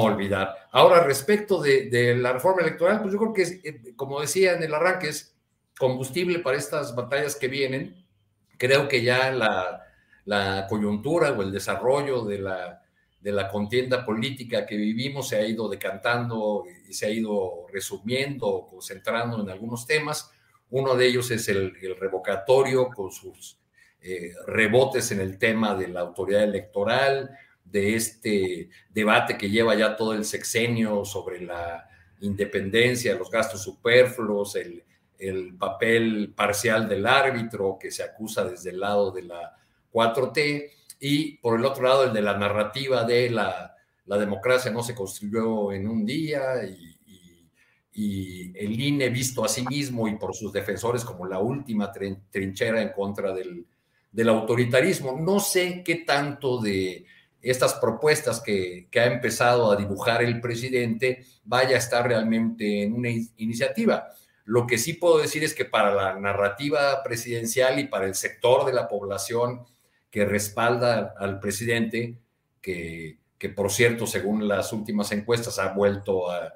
olvidar. Ahora, respecto de, de, la reforma electoral, pues yo creo que, es, eh, como decía en el arranque, es combustible para estas batallas que vienen. Creo que ya la, la coyuntura o el desarrollo de la, de la contienda política que vivimos se ha ido decantando y se ha ido resumiendo, concentrando en algunos temas. Uno de ellos es el, el revocatorio con sus eh, rebotes en el tema de la autoridad electoral, de este debate que lleva ya todo el sexenio sobre la independencia, los gastos superfluos, el, el, papel parcial del árbitro que se acusa desde el lado de la 4T y por el otro lado el de la narrativa de la, la democracia no se construyó en un día y, y, y, el INE visto a sí mismo y por sus defensores como la última trinchera en contra del, del autoritarismo. No sé qué tanto de estas propuestas que, que, ha empezado a dibujar el presidente vaya a estar realmente en una iniciativa. Lo que sí puedo decir es que para la narrativa presidencial y para el sector de la población que respalda al presidente, que, que por cierto, según las últimas encuestas, ha vuelto a,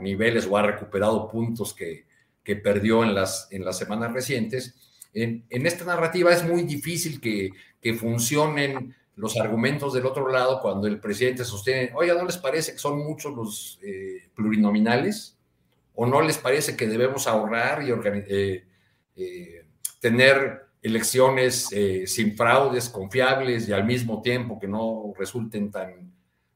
niveles o ha recuperado puntos que, que perdió en las, en las semanas recientes, en, en esta narrativa es muy difícil que funcionen los argumentos del otro lado cuando el presidente sostiene, oiga, ¿no les parece que son muchos los eh, plurinominales? ¿O no les parece que debemos ahorrar y eh, eh, tener elecciones eh, sin fraudes, confiables y al mismo tiempo que no resulten tan,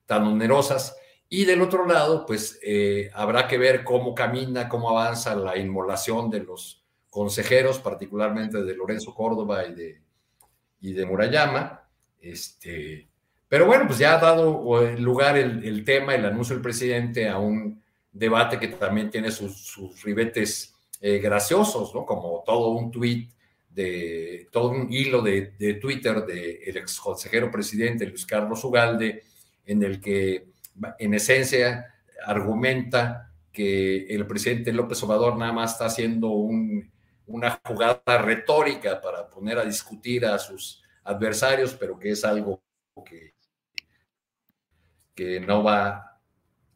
tan onerosas? Y del otro lado, pues eh, habrá que ver cómo camina, cómo avanza la inmolación de los consejeros, particularmente de Lorenzo Córdoba y de, y de Murayama este, pero bueno, pues ya ha dado lugar el, tema, el anuncio del presidente a un debate que también tiene sus, ribetes eh, graciosos, ¿no? Como todo un tuit de todo un hilo de, de Twitter del ex consejero presidente Luis Carlos Ugalde, en el que en esencia argumenta que el presidente López Obrador nada más está haciendo un, una jugada retórica para poner a discutir a sus adversarios, pero que es algo que, que no va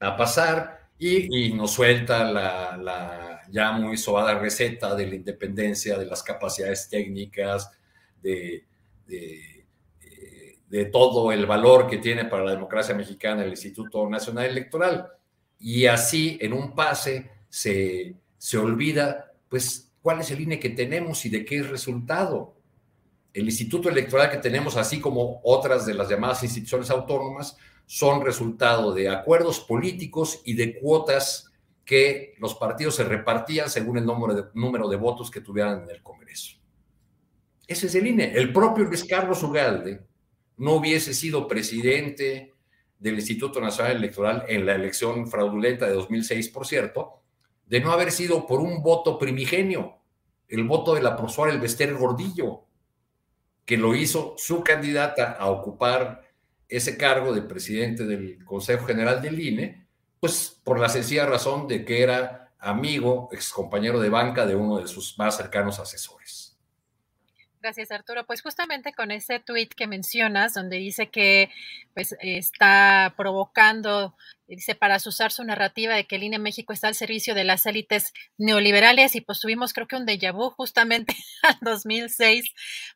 a pasar y, nos suelta la, ya muy sobada receta de la independencia, de las capacidades técnicas, de, de, de, todo el valor que tiene para la democracia mexicana el Instituto Nacional Electoral. Y así, en un pase, se, se olvida, pues, cuál es el INE que tenemos y de qué es resultado el instituto electoral que tenemos, así como otras de las llamadas instituciones autónomas, son resultado de acuerdos políticos y de cuotas que los partidos se repartían según el número de, votos que tuvieran en el Congreso. Ese es el INE. El propio Luis Carlos Ugalde no hubiese sido presidente del Instituto Nacional Electoral en la elección fraudulenta de 2006, por cierto, de no haber sido por un voto primigenio, el voto de la profesora Elvester Gordillo, que lo hizo su candidata a ocupar ese cargo de presidente del Consejo General del INE, pues por la sencilla razón de que era amigo, ex compañero de banca de uno de sus más cercanos asesores. Gracias, Arturo. Pues justamente con ese tuit que mencionas, donde dice que pues, está provocando, dice, para usar su narrativa de que el INE México está al servicio de las élites neoliberales y pues tuvimos creo que un déjà vu justamente al 2006,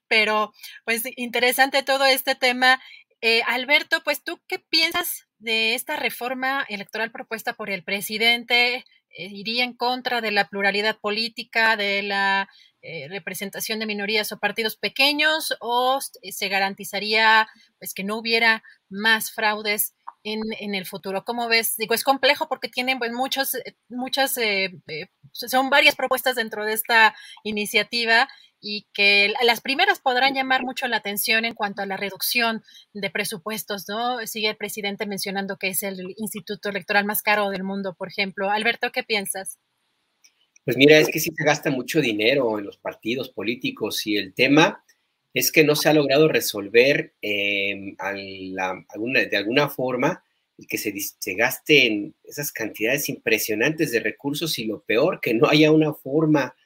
pero pues interesante todo este tema. Eh, Alberto, pues tú qué piensas de esta reforma electoral propuesta por el presidente? Eh, ¿Iría en contra de la pluralidad política, de la eh, representación de minorías o partidos pequeños o se garantizaría pues que no hubiera más fraudes en, en el futuro. ¿Cómo ves? Digo, es complejo porque tienen pues muchos, eh, muchas, eh, son varias propuestas dentro de esta iniciativa y que las primeras podrán llamar mucho la atención en cuanto a la reducción de presupuestos, ¿no? Sigue el presidente mencionando que es el instituto electoral más caro del mundo, por ejemplo. Alberto, ¿qué piensas? Pues mira, es que sí se gasta mucho dinero en los partidos políticos y el tema es que no se ha logrado resolver em, de alguna forma el que se, se gasten esas cantidades impresionantes de recursos y lo peor, que no haya una forma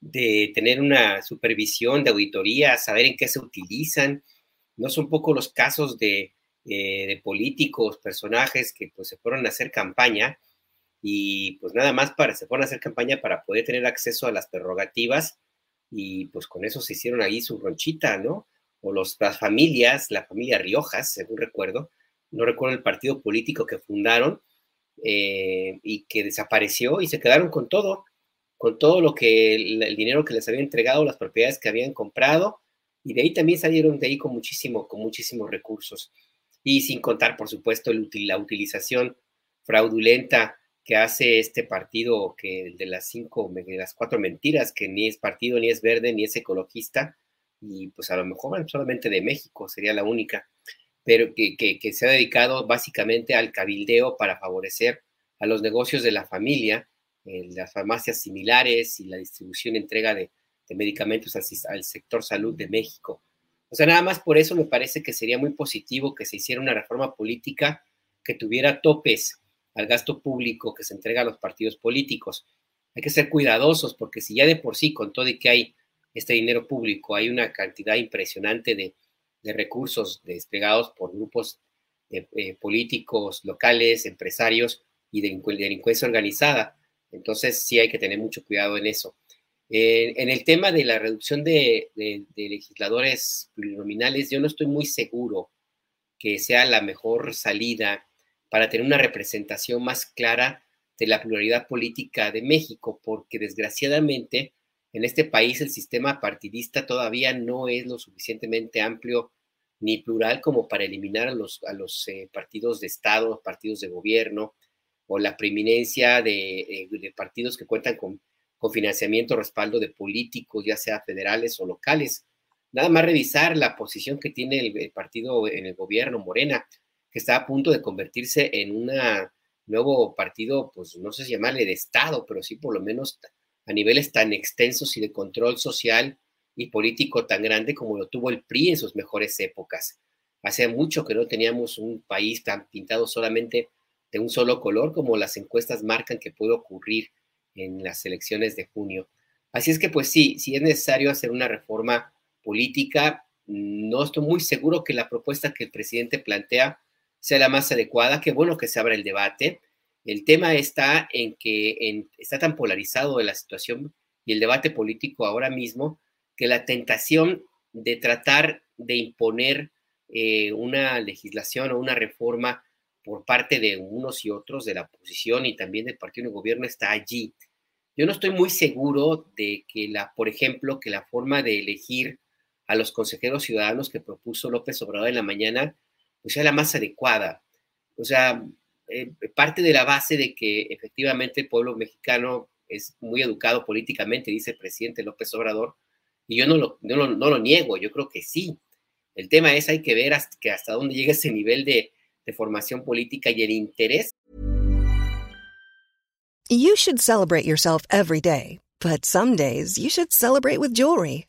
de tener una supervisión de auditoría, saber en qué se utilizan. No son pocos los casos de, eh, de políticos, personajes que pues se fueron a hacer campaña y pues nada más para, se fueron a hacer campaña para poder tener acceso a las prerrogativas y pues con eso se hicieron ahí su ronchita, ¿no? O las familias, la familia Riojas, según recuerdo, no recuerdo el partido político que fundaron eh, y que desapareció y se quedaron con todo, con todo lo que el, dinero que les había entregado, las propiedades que habían comprado y de ahí también salieron de ahí con muchísimo, con muchísimos recursos y sin contar, por supuesto, la utilización fraudulenta que hace este partido que de las cinco, de las cuatro mentiras, que ni es partido, ni es verde, ni es ecologista, y pues a lo mejor solamente de México sería la única, pero que, que, se ha dedicado básicamente al cabildeo para favorecer a los negocios de la familia, las farmacias similares y la distribución y entrega de, de medicamentos al, al sector salud de México. O sea, nada más por eso me parece que sería muy positivo que se hiciera una reforma política que tuviera topes al gasto público que se entrega a los partidos políticos. Hay que ser cuidadosos porque si ya de por sí, con todo y que hay este dinero público, hay una cantidad impresionante de, recursos desplegados por grupos de, eh, políticos locales, empresarios y de delincuencia organizada. Entonces sí hay que tener mucho cuidado en eso. en el tema de la reducción de, de, legisladores plurinominales, yo no estoy muy seguro que sea la mejor salida para tener una representación más clara de la pluralidad política de México, porque desgraciadamente en este país el sistema partidista todavía no es lo suficientemente amplio ni plural como para eliminar a los, eh, partidos de Estado, partidos de gobierno, o la preeminencia de, eh, de partidos que cuentan con, con financiamiento, respaldo de políticos, ya sea federales o locales. Nada más revisar la posición que tiene el partido en el gobierno, Morena, que está a punto de convertirse en un nuevo partido, pues no sé si llamarle de Estado, pero sí por lo menos a niveles tan extensos y de control social y político tan grande como lo tuvo el PRI en sus mejores épocas. Hace mucho que no teníamos un país tan pintado solamente de un solo color como las encuestas marcan que puede ocurrir en las elecciones de junio. Así es que pues sí, si es necesario hacer una reforma política. No estoy muy seguro que la propuesta que el presidente plantea sea la más adecuada. Qué bueno que se abra el debate. El tema está en que está tan polarizado la situación y el debate político ahora mismo que la tentación de tratar de imponer eh, una legislación o una reforma por parte de unos y otros de la oposición y también del partido de gobierno está allí. Yo no estoy muy seguro de que la, por ejemplo, que la forma de elegir a los consejeros ciudadanos que propuso López Obrador en la mañana pues sea la más adecuada. O sea, eh, parte de la base de que efectivamente el pueblo mexicano es muy educado políticamente, dice el presidente López Obrador, y yo no lo, no lo, niego, yo creo que sí. El tema es, hay que ver hasta, que hasta dónde llega ese nivel de, de formación política y el interés. You should celebrate yourself every day, but some days you should celebrate with jewelry.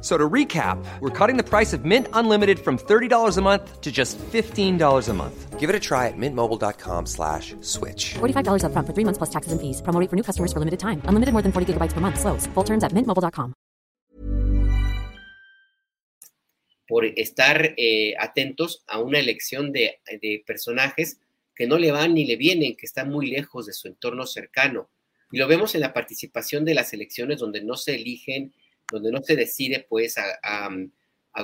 So to recap, we're cutting the price of Mint Unlimited from $30 a month to just $15 a month. Give it a try at mintmobile.com slash switch. $45 upfront for three months plus taxes and fees. Promo rate for new customers for limited time. Unlimited more than 40 gigabytes per month. Slows. Full terms at mintmobile.com. Por estar eh, atentos a una elección de, de personajes que no le van ni le vienen, que están muy lejos de su entorno cercano. Y lo vemos en la participación de las elecciones donde no se eligen donde no se decide pues a,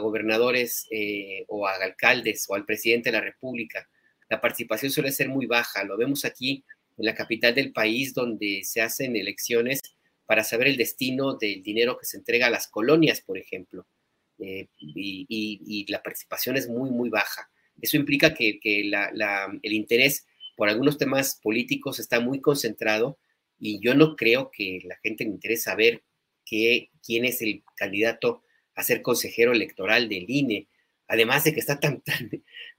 gobernadores eh, o a alcaldes o al presidente de la República. La participación suele ser muy baja. Lo vemos aquí en la capital del país donde se hacen elecciones para saber el destino del dinero que se entrega a las colonias, por ejemplo. Eh, y, la participación es muy, muy baja. Eso implica que, el interés por algunos temas políticos está muy concentrado y yo no creo que la gente le interese saber que, quién es el candidato a ser consejero electoral del INE, además de que está tan, tan,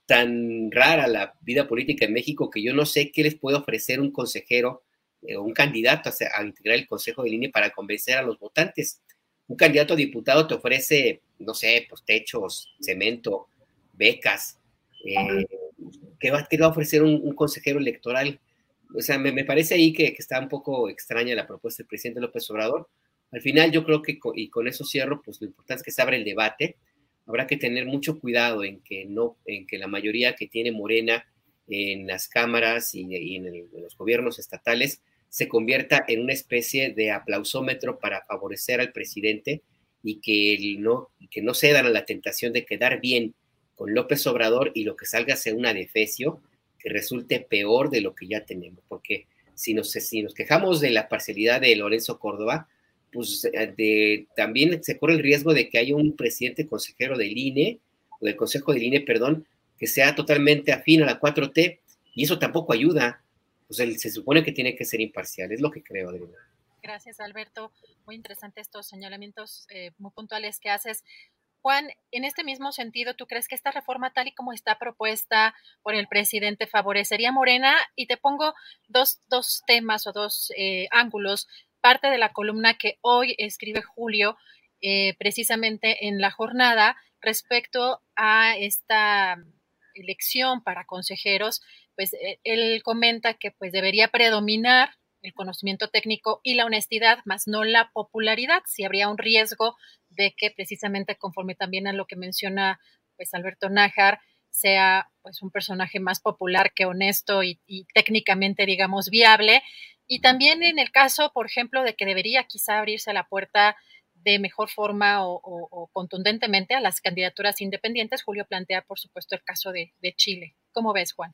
tan rara la vida política en México que yo no sé qué les puede ofrecer un consejero eh, un candidato a, integrar el consejo del INE para convencer a los votantes. Un candidato a diputado te ofrece, no sé, pues techos, cemento, becas. Eh, ¿qué, va, a ofrecer un, consejero electoral? O sea, me, parece ahí que, que, está un poco extraña la propuesta del presidente López Obrador, al final yo creo que, y con eso cierro, pues lo importante es que se abra el debate. Habrá que tener mucho cuidado en que, no, en que la mayoría que tiene Morena en las cámaras y, en, los gobiernos estatales se convierta en una especie de aplausómetro para favorecer al presidente y que no, que no cedan a la tentación de quedar bien con López Obrador y lo que salga sea una defecio que resulte peor de lo que ya tenemos. Porque si nos, si nos quejamos de la parcialidad de Lorenzo Córdoba, pues de, también se corre el riesgo de que haya un presidente consejero del INE, o del Consejo del INE, perdón, que sea totalmente afín a la 4T, y eso tampoco ayuda. Pues él, se supone que tiene que ser imparcial, es lo que creo, Adriana. Gracias, Alberto. Muy interesante estos señalamientos eh, muy puntuales que haces. Juan, en este mismo sentido, ¿tú crees que esta reforma tal y como está propuesta por el presidente favorecería a Morena? Y te pongo dos, dos temas o dos eh, ángulos parte de la columna que hoy escribe Julio, eh, precisamente en la jornada, respecto a esta elección para consejeros, pues eh, él comenta que pues debería predominar el conocimiento técnico y la honestidad, más no la popularidad, si habría un riesgo de que precisamente conforme también a lo que menciona pues Alberto Nájar, sea pues un personaje más popular que honesto y técnicamente digamos viable y también en el caso, por ejemplo, de que debería quizá abrirse la puerta de mejor forma o, contundentemente a las candidaturas independientes, Julio plantea, por supuesto, el caso de, Chile. ¿Cómo ves, Juan?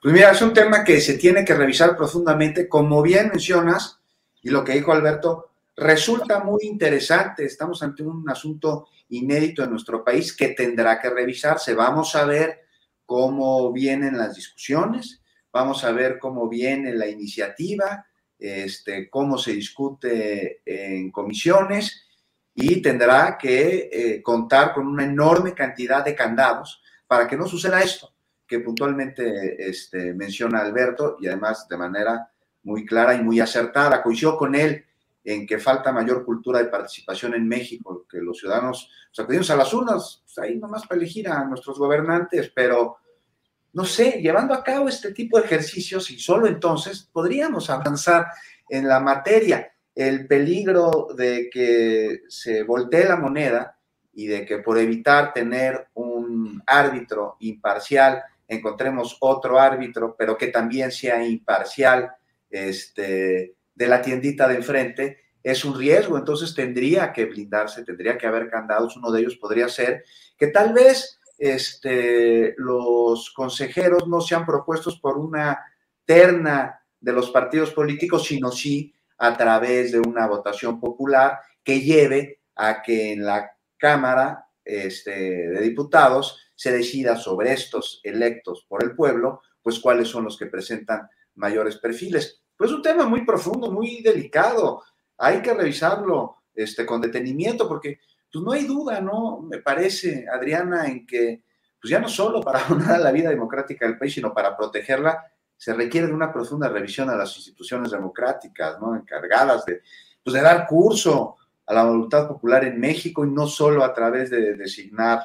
Pues mira, es un tema que se tiene que revisar profundamente. Como bien mencionas, y lo que dijo Alberto, resulta muy interesante. Estamos ante un asunto inédito en nuestro país que tendrá que revisarse. Vamos a ver cómo vienen las discusiones, Vamos a ver cómo viene la iniciativa, este, cómo se discute en comisiones y tendrá que eh, contar con una enorme cantidad de candados para que no suceda esto que puntualmente este, menciona Alberto y además de manera muy clara y muy acertada. Coincido con él en que falta mayor cultura de participación en México, que los ciudadanos acudimos a las urnas, pues ahí nomás para elegir a nuestros gobernantes, pero no sé, llevando a cabo este tipo de ejercicios y solo entonces podríamos avanzar en la materia. El peligro de que se voltee la moneda y de que por evitar tener un árbitro imparcial encontremos otro árbitro, pero que también sea imparcial este, de la tiendita de enfrente, es un riesgo. Entonces tendría que blindarse, tendría que haber candados. Uno de ellos podría ser que tal vez este, los consejeros no sean propuestos por una terna de los partidos políticos, sino sí a través de una votación popular que lleve a que en la Cámara este, de Diputados se decida sobre estos electos por el pueblo, pues cuáles son los que presentan mayores perfiles. Pues un tema muy profundo, muy delicado. Hay que revisarlo este, con detenimiento porque pues no hay duda, ¿no? Me parece, Adriana, en que pues ya no solo para honrar la vida democrática del país, sino para protegerla, se requiere de una profunda revisión a las instituciones democráticas, ¿no? Encargadas de, pues de dar curso a la voluntad popular en México y no solo a través de designar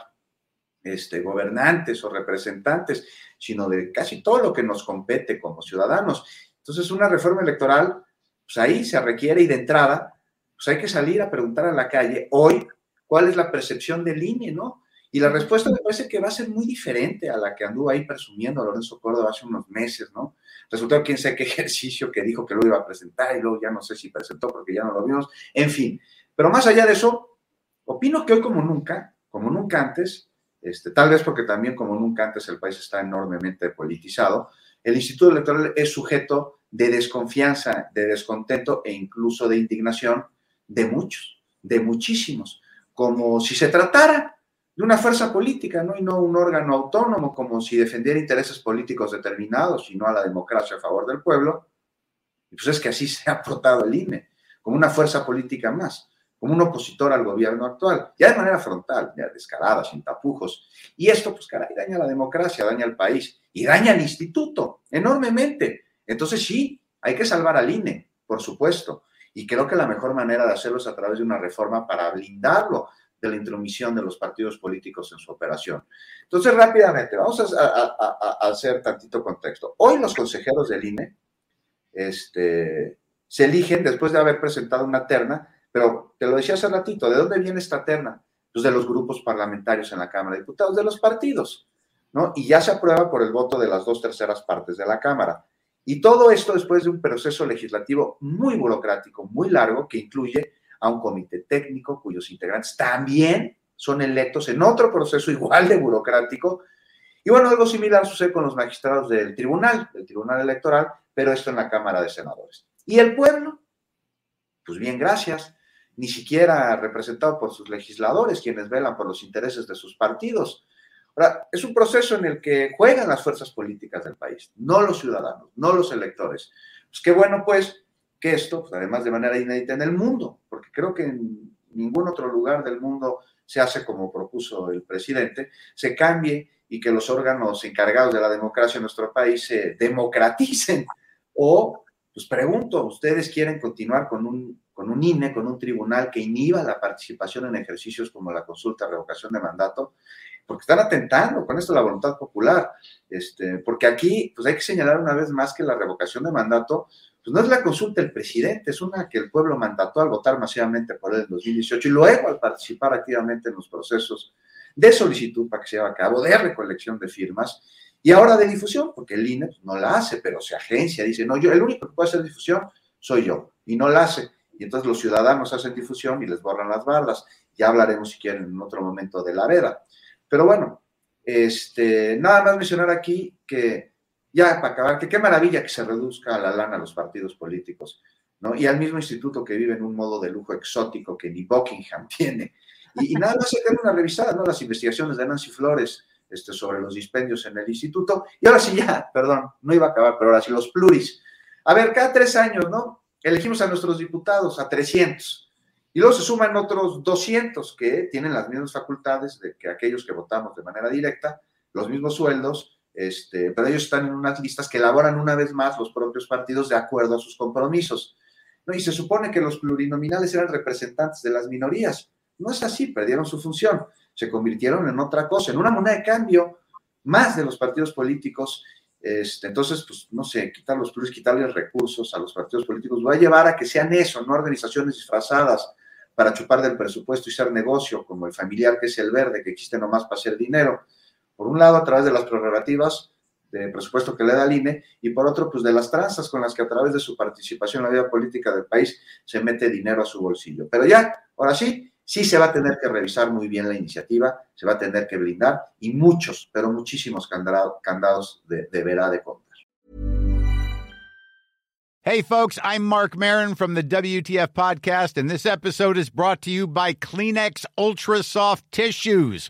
este, gobernantes o representantes, sino de casi todo lo que nos compete como ciudadanos. Entonces, una reforma electoral, pues ahí se requiere y de entrada, pues hay que salir a preguntar a la calle hoy cuál es la percepción del INE, ¿no? Y la respuesta me parece que va a ser muy diferente a la que anduvo ahí presumiendo Lorenzo Córdoba hace unos meses, ¿no? Resultó quién sabe qué ejercicio que dijo que lo iba a presentar y luego ya no sé si presentó porque ya no lo vimos. En fin, pero más allá de eso, opino que hoy como nunca, como nunca antes, este, tal vez porque también como nunca antes el país está enormemente politizado, el Instituto Electoral es sujeto de desconfianza, de descontento e incluso de indignación de muchos, de muchísimos, como si se tratara de una fuerza política, ¿no? Y no un órgano autónomo, como si defendiera intereses políticos determinados y no a la democracia a favor del pueblo. Y pues es que así se ha portado el INE, como una fuerza política más como un opositor al gobierno actual, ya de manera frontal, ya descarada, sin tapujos. Y esto, pues caray, daña la democracia, daña al país y daña al instituto enormemente. Entonces sí, hay que salvar al INE, por supuesto. Y creo que la mejor manera de hacerlo es a través de una reforma para blindarlo de la intromisión de los partidos políticos en su operación. Entonces, rápidamente, vamos a, hacer tantito contexto. Hoy los consejeros del INE este, se eligen después de haber presentado una terna pero te lo decía hace ratito, ¿de dónde viene esta terna? Pues de los grupos parlamentarios en la Cámara de Diputados, de los partidos, ¿no? Y ya se aprueba por el voto de las dos terceras partes de la Cámara. Y todo esto después de un proceso legislativo muy burocrático, muy largo, que incluye a un comité técnico cuyos integrantes también son electos en otro proceso igual de burocrático. Y bueno, algo similar sucede con los magistrados del tribunal, del tribunal electoral, pero esto en la Cámara de Senadores. ¿Y el pueblo? Pues bien, gracias ni siquiera representado por sus legisladores, quienes velan por los intereses de sus partidos. Es un proceso en el que juegan las fuerzas políticas del país, no los ciudadanos, no los electores. Pues qué bueno, pues, que esto, pues, además de manera inédita en el mundo, porque creo que en ningún otro lugar del mundo se hace como propuso el presidente, se cambie y que los órganos encargados de la democracia en nuestro país se democraticen. O, pues pregunto, ¿ustedes quieren continuar con un con un INE, con un tribunal que inhiba la participación en ejercicios como la consulta, revocación de mandato, porque están atentando con esto la voluntad popular. Este, porque aquí, pues hay que señalar una vez más que la revocación de mandato, pues no es la consulta del presidente, es una que el pueblo mandató al votar masivamente por él en 2018 y luego al participar activamente en los procesos de solicitud para que se lleve a cabo, de recolección de firmas y ahora de difusión, porque el INE pues, no la hace, pero se agencia, dice, no, yo, el único que puede hacer difusión soy yo, y no la hace y entonces los ciudadanos hacen difusión y les borran las barras. Ya hablaremos, si quieren, en otro momento de la vera. Pero bueno, este, nada más mencionar aquí que, ya para acabar, que qué maravilla que se reduzca la lana a los partidos políticos, ¿no? Y al mismo instituto que vive en un modo de lujo exótico que ni Buckingham tiene. Y, nada más se queda una revisada, ¿no? Las investigaciones de Nancy Flores este, sobre los dispendios en el instituto. Y ahora sí, ya, perdón, no iba a acabar, pero ahora sí, los pluris. A ver, cada tres años, ¿no? Elegimos a nuestros diputados, a 300. Y luego se suman otros 200 que tienen las mismas facultades de que aquellos que votamos de manera directa, los mismos sueldos, este, pero ellos están en unas listas que elaboran una vez más los propios partidos de acuerdo a sus compromisos. ¿no? Y se supone que los plurinominales eran representantes de las minorías. No es así, perdieron su función, se convirtieron en otra cosa, en una moneda de cambio más de los partidos políticos este, entonces, pues, no sé, quitar los pluris, quitarles recursos a los partidos políticos, va a llevar a que sean eso, no organizaciones disfrazadas para chupar del presupuesto y ser negocio, como el familiar que es el verde, que existe nomás para hacer dinero. Por un lado, a través de las prerrogativas de presupuesto que le da el INE, y por otro, pues de las tranzas con las que a través de su participación en la vida política del país se mete dinero a su bolsillo. Pero ya, ahora sí, Sí se va a tener que revisar muy bien la iniciativa, se va a tener que blindar y muchos, pero muchísimos candados, de, deberá de contar. Hey, folks, I'm Mark Marin from the WTF Podcast, and this episode is brought to you by Kleenex Ultra Soft Tissues,